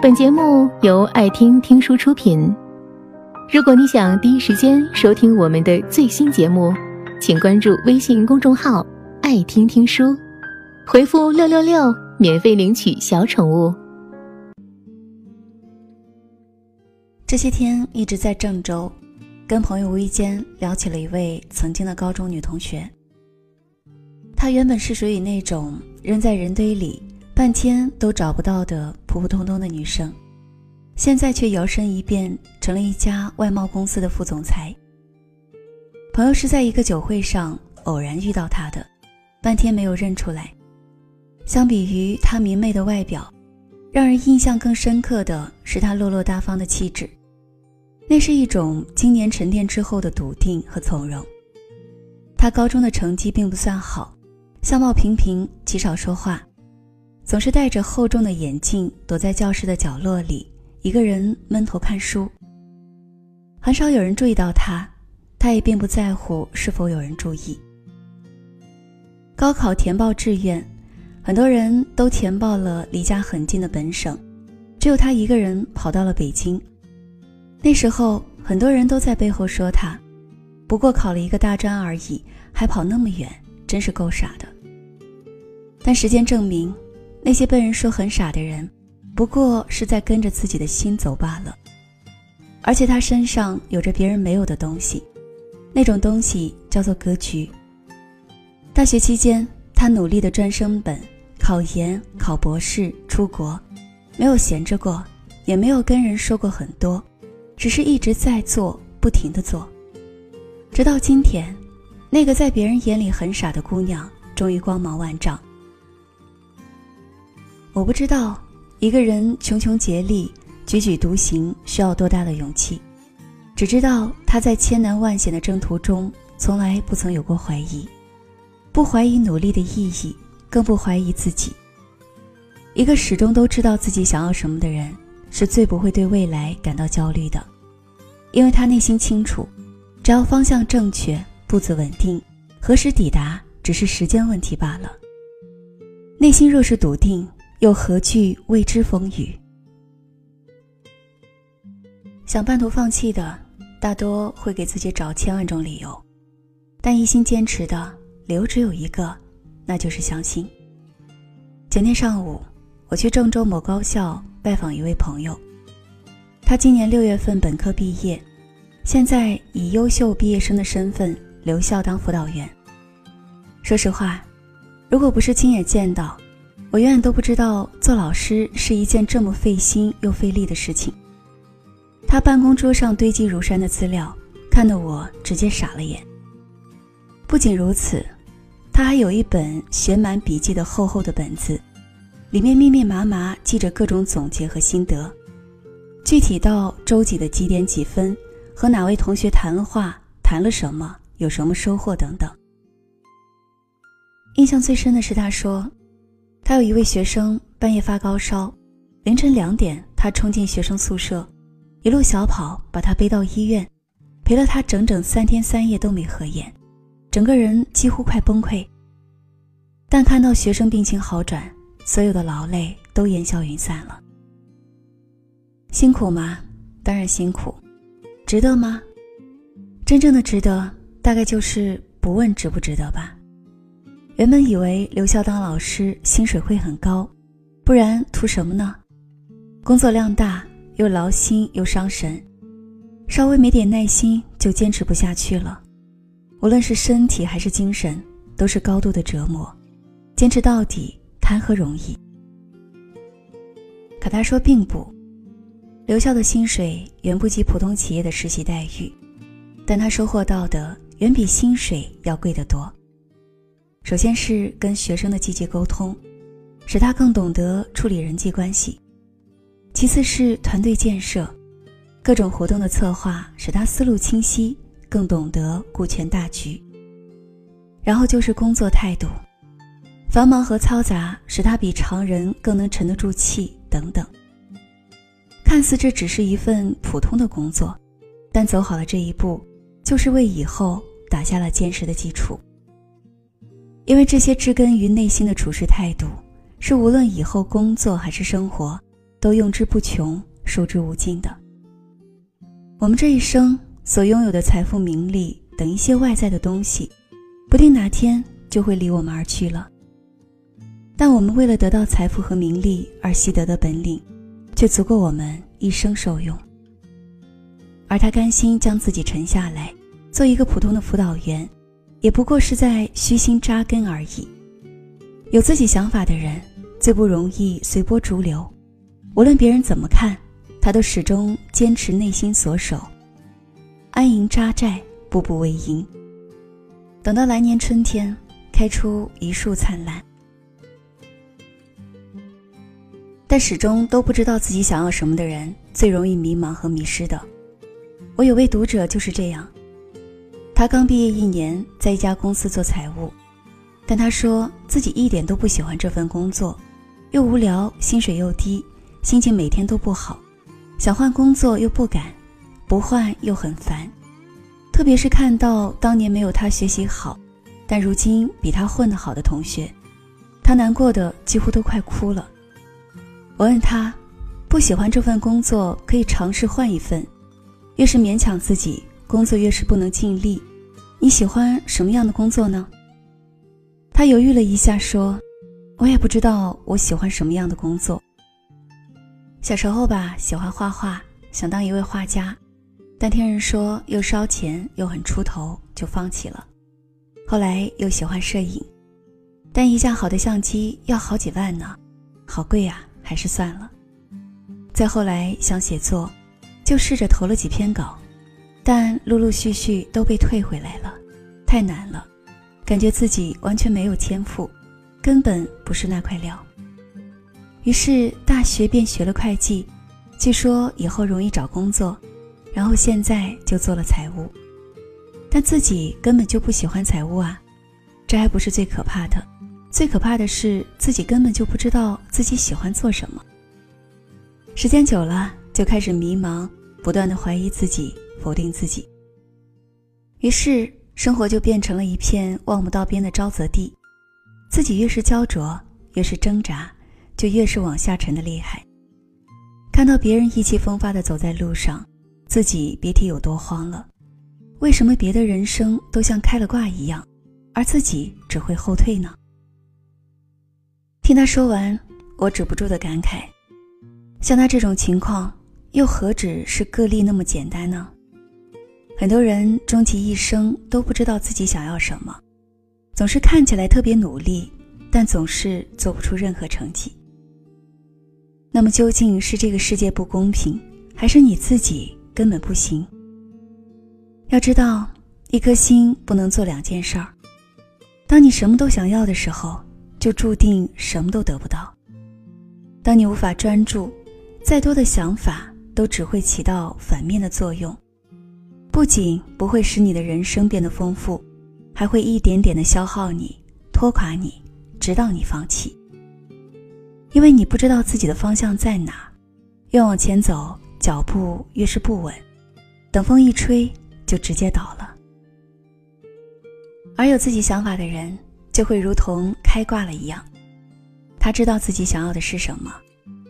本节目由爱听听书出品。如果你想第一时间收听我们的最新节目，请关注微信公众号“爱听听书”，回复“六六六”免费领取小宠物。这些天一直在郑州，跟朋友无意间聊起了一位曾经的高中女同学。她原本是属于那种扔在人堆里。半天都找不到的普普通通的女生，现在却摇身一变成了一家外贸公司的副总裁。朋友是在一个酒会上偶然遇到她的，半天没有认出来。相比于她明媚的外表，让人印象更深刻的是她落落大方的气质，那是一种经年沉淀之后的笃定和从容。她高中的成绩并不算好，相貌平平，极少说话。总是戴着厚重的眼镜，躲在教室的角落里，一个人闷头看书。很少有人注意到他，他也并不在乎是否有人注意。高考填报志愿，很多人都填报了离家很近的本省，只有他一个人跑到了北京。那时候，很多人都在背后说他，不过考了一个大专而已，还跑那么远，真是够傻的。但时间证明。那些被人说很傻的人，不过是在跟着自己的心走罢了。而且他身上有着别人没有的东西，那种东西叫做格局。大学期间，他努力的专升本、考研、考博士、出国，没有闲着过，也没有跟人说过很多，只是一直在做，不停的做。直到今天，那个在别人眼里很傻的姑娘，终于光芒万丈。我不知道一个人穷穷竭力、踽踽独行需要多大的勇气，只知道他在千难万险的征途中从来不曾有过怀疑，不怀疑努力的意义，更不怀疑自己。一个始终都知道自己想要什么的人，是最不会对未来感到焦虑的，因为他内心清楚，只要方向正确、步子稳定，何时抵达只是时间问题罢了。内心若是笃定。又何惧未知风雨？想半途放弃的，大多会给自己找千万种理由，但一心坚持的理由只有一个，那就是相信。前天上午，我去郑州某高校拜访一位朋友，他今年六月份本科毕业，现在以优秀毕业生的身份留校当辅导员。说实话，如果不是亲眼见到，我永远都不知道做老师是一件这么费心又费力的事情。他办公桌上堆积如山的资料，看得我直接傻了眼。不仅如此，他还有一本写满笔记的厚厚的本子，里面密密麻麻记着各种总结和心得，具体到周几的几点几分，和哪位同学谈了话，谈了什么，有什么收获等等。印象最深的是他说。他有一位学生半夜发高烧，凌晨两点，他冲进学生宿舍，一路小跑把他背到医院，陪了他整整三天三夜都没合眼，整个人几乎快崩溃。但看到学生病情好转，所有的劳累都烟消云散了。辛苦吗？当然辛苦，值得吗？真正的值得，大概就是不问值不值得吧。原本以为留校当老师薪水会很高，不然图什么呢？工作量大，又劳心又伤神，稍微没点耐心就坚持不下去了。无论是身体还是精神，都是高度的折磨。坚持到底谈何容易？可他说并不，留校的薪水远不及普通企业的实习待遇，但他收获到的远比薪水要贵得多。首先是跟学生的积极沟通，使他更懂得处理人际关系；其次是团队建设，各种活动的策划使他思路清晰，更懂得顾全大局；然后就是工作态度，繁忙和嘈杂使他比常人更能沉得住气等等。看似这只是一份普通的工作，但走好了这一步，就是为以后打下了坚实的基础。因为这些植根于内心的处事态度，是无论以后工作还是生活，都用之不穷，受之无尽的。我们这一生所拥有的财富、名利等一些外在的东西，不定哪天就会离我们而去了。但我们为了得到财富和名利而习得的本领，却足够我们一生受用。而他甘心将自己沉下来，做一个普通的辅导员，也不过是在虚心扎根而已。有自己想法的人，最不容易随波逐流，无论别人怎么看，他都始终坚持内心所守，安营扎寨，步步为营。等到来年春天，开出一树灿烂。但始终都不知道自己想要什么的人，最容易迷茫和迷失的。我有位读者就是这样，他刚毕业一年，在一家公司做财务，但他说自己一点都不喜欢这份工作，又无聊，薪水又低，心情每天都不好，想换工作又不敢，不换又很烦，特别是看到当年没有他学习好，但如今比他混得好的同学，他难过的几乎都快哭了。我问他，不喜欢这份工作可以尝试换一份。越是勉强自己，工作越是不能尽力。你喜欢什么样的工作呢？他犹豫了一下，说：“我也不知道我喜欢什么样的工作。小时候吧，喜欢画画，想当一位画家，但听人说又烧钱又很出头，就放弃了。后来又喜欢摄影，但一架好的相机要好几万呢，好贵呀，还是算了。再后来想写作。”就试着投了几篇稿，但陆陆续续都被退回来了，太难了，感觉自己完全没有天赋，根本不是那块料。于是大学便学了会计，据说以后容易找工作，然后现在就做了财务，但自己根本就不喜欢财务啊，这还不是最可怕的，最可怕的是自己根本就不知道自己喜欢做什么。时间久了，就开始迷茫。不断的怀疑自己，否定自己，于是生活就变成了一片望不到边的沼泽地。自己越是焦灼，越是挣扎，就越是往下沉的厉害。看到别人意气风发的走在路上，自己别提有多慌了。为什么别的人生都像开了挂一样，而自己只会后退呢？听他说完，我止不住的感慨：像他这种情况。又何止是个例那么简单呢？很多人终其一生都不知道自己想要什么，总是看起来特别努力，但总是做不出任何成绩。那么究竟是这个世界不公平，还是你自己根本不行？要知道，一颗心不能做两件事儿。当你什么都想要的时候，就注定什么都得不到。当你无法专注，再多的想法。都只会起到反面的作用，不仅不会使你的人生变得丰富，还会一点点的消耗你、拖垮你，直到你放弃。因为你不知道自己的方向在哪，越往前走，脚步越是不稳，等风一吹就直接倒了。而有自己想法的人，就会如同开挂了一样，他知道自己想要的是什么，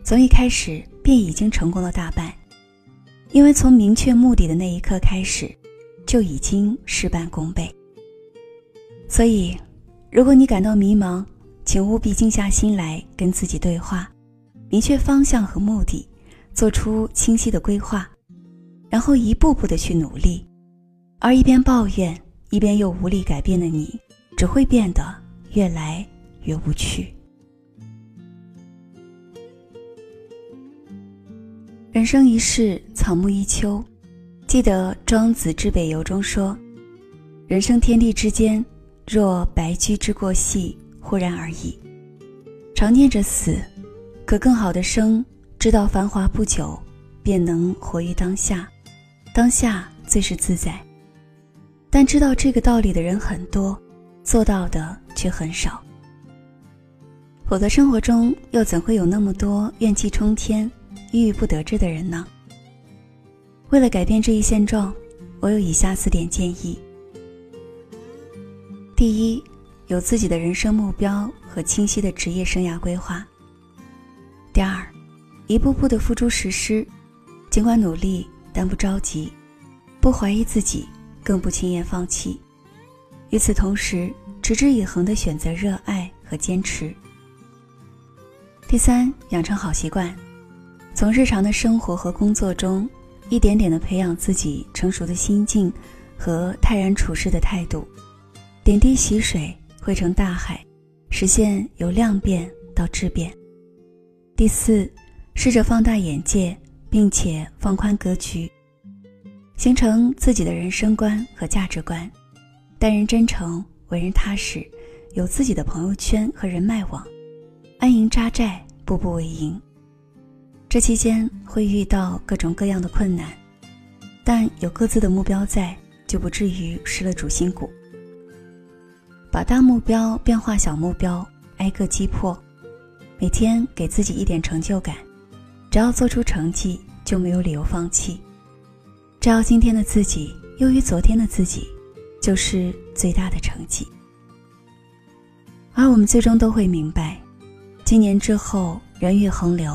从一开始便已经成功了大半。因为从明确目的的那一刻开始，就已经事半功倍。所以，如果你感到迷茫，请务必静下心来跟自己对话，明确方向和目的，做出清晰的规划，然后一步步的去努力。而一边抱怨，一边又无力改变的你，只会变得越来越无趣。人生一世，草木一秋。记得《庄子之北游》中说：“人生天地之间，若白驹之过隙，忽然而已。”常念着死，可更好的生，知道繁华不久，便能活于当下。当下最是自在。但知道这个道理的人很多，做到的却很少。否则，生活中又怎会有那么多怨气冲天？郁郁不得志的人呢？为了改变这一现状，我有以下四点建议：第一，有自己的人生目标和清晰的职业生涯规划；第二，一步步的付诸实施，尽管努力，但不着急，不怀疑自己，更不轻言放弃。与此同时，持之以恒的选择热爱和坚持。第三，养成好习惯，从日常的生活和工作中，一点点的培养自己成熟的心境和泰然处世的态度，点滴洗水汇成大海，实现由量变到质变。第四，试着放大眼界，并且放宽格局，形成自己的人生观和价值观，待人真诚，为人踏实，有自己的朋友圈和人脉网。安营扎寨，步步为营。这期间会遇到各种各样的困难，但有各自的目标在，就不至于失了主心骨。把大目标变化小目标，挨个击破，每天给自己一点成就感。只要做出成绩，就没有理由放弃。只要今天的自己优于昨天的自己，就是最大的成绩。而我们最终都会明白。今年之后，人欲横流，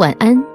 晚安。